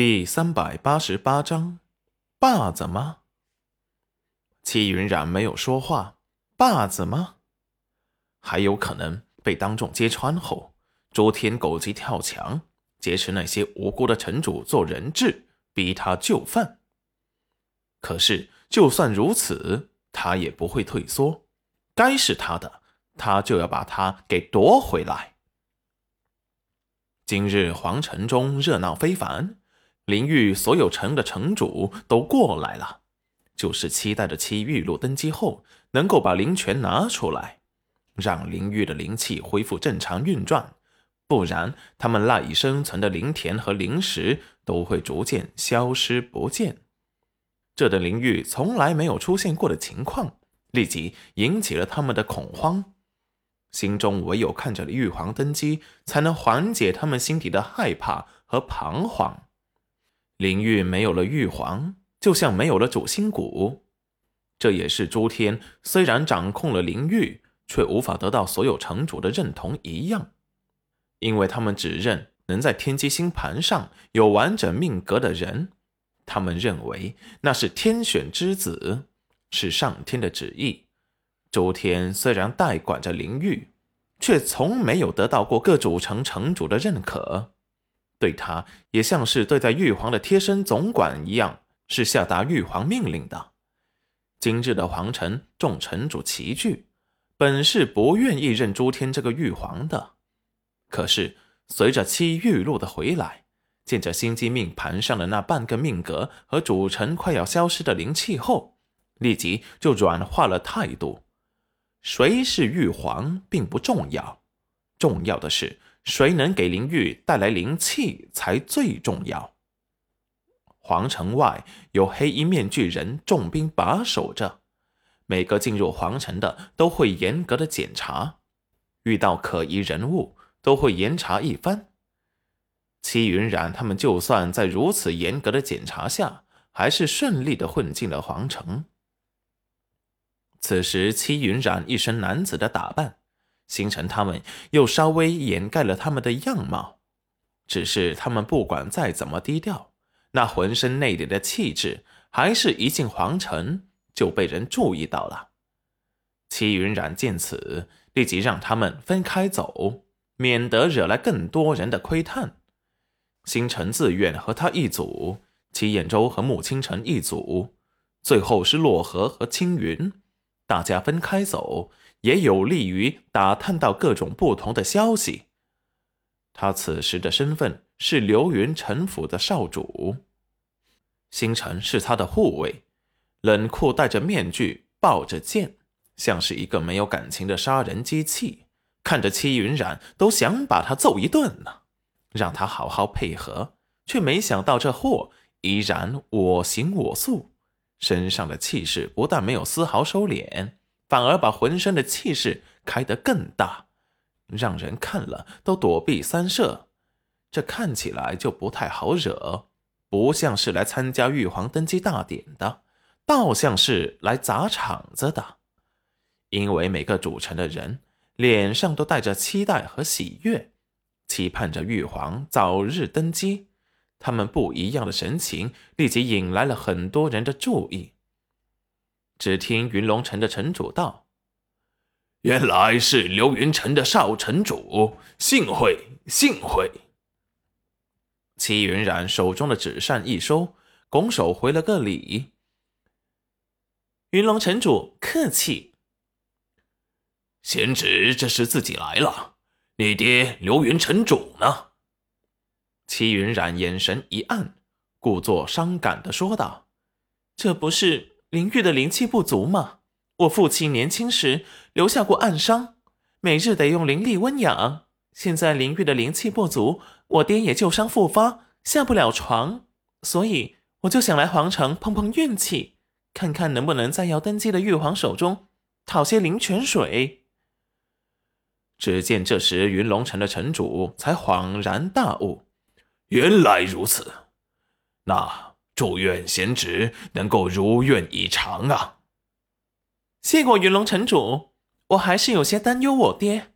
第三百八十八章，把子吗？戚云染没有说话。把子吗？还有可能被当众揭穿后，周天狗急跳墙，劫持那些无辜的城主做人质，逼他就范。可是，就算如此，他也不会退缩。该是他的，他就要把他给夺回来。今日皇城中热闹非凡。灵域所有城的城主都过来了，就是期待着七玉露登基后能够把灵泉拿出来，让灵域的灵气恢复正常运转，不然他们赖以生存的灵田和灵石都会逐渐消失不见。这等灵域从来没有出现过的情况，立即引起了他们的恐慌，心中唯有看着玉皇登基，才能缓解他们心底的害怕和彷徨。灵域没有了玉皇，就像没有了主心骨。这也是诸天虽然掌控了灵域，却无法得到所有城主的认同一样，因为他们只认能在天机星盘上有完整命格的人，他们认为那是天选之子，是上天的旨意。诸天虽然代管着灵域，却从没有得到过各主城城主的认可。对他也像是对待玉皇的贴身总管一样，是下达玉皇命令的。今日的皇城众城主齐聚，本是不愿意认诸天这个玉皇的，可是随着七玉露的回来，见着心机命盘上的那半个命格和主城快要消失的灵气后，立即就软化了态度。谁是玉皇并不重要，重要的是。谁能给灵玉带来灵气才最重要。皇城外有黑衣面具人重兵把守着，每个进入皇城的都会严格的检查，遇到可疑人物都会严查一番。戚云染他们就算在如此严格的检查下，还是顺利的混进了皇城。此时，戚云染一身男子的打扮。星辰他们又稍微掩盖了他们的样貌，只是他们不管再怎么低调，那浑身内敛的气质，还是一进皇城就被人注意到了。齐云染见此，立即让他们分开走，免得惹来更多人的窥探。星辰自愿和他一组，齐兖州和穆清城一组，最后是洛河和青云，大家分开走。也有利于打探到各种不同的消息。他此时的身份是流云城府的少主，星辰是他的护卫，冷酷戴着面具，抱着剑，像是一个没有感情的杀人机器。看着戚云染，都想把他揍一顿呢，让他好好配合，却没想到这货依然我行我素，身上的气势不但没有丝毫收敛。反而把浑身的气势开得更大，让人看了都躲避三舍。这看起来就不太好惹，不像是来参加玉皇登基大典的，倒像是来砸场子的。因为每个主城的人脸上都带着期待和喜悦，期盼着玉皇早日登基。他们不一样的神情立即引来了很多人的注意。只听云龙城的城主道：“原来是流云城的少城主，幸会幸会。”齐云染手中的纸扇一收，拱手回了个礼：“云龙城主客气。”贤侄这是自己来了，你爹流云城主呢？齐云染眼神一暗，故作伤感的说道：“这不是。”灵玉的灵气不足吗？我父亲年轻时留下过暗伤，每日得用灵力温养。现在灵玉的灵气不足，我爹也旧伤复发，下不了床，所以我就想来皇城碰碰运气，看看能不能在要登基的玉皇手中讨些灵泉水。只见这时云龙城的城主才恍然大悟，原来如此，那。祝愿贤侄能够如愿以偿啊！谢过云龙城主，我还是有些担忧我爹。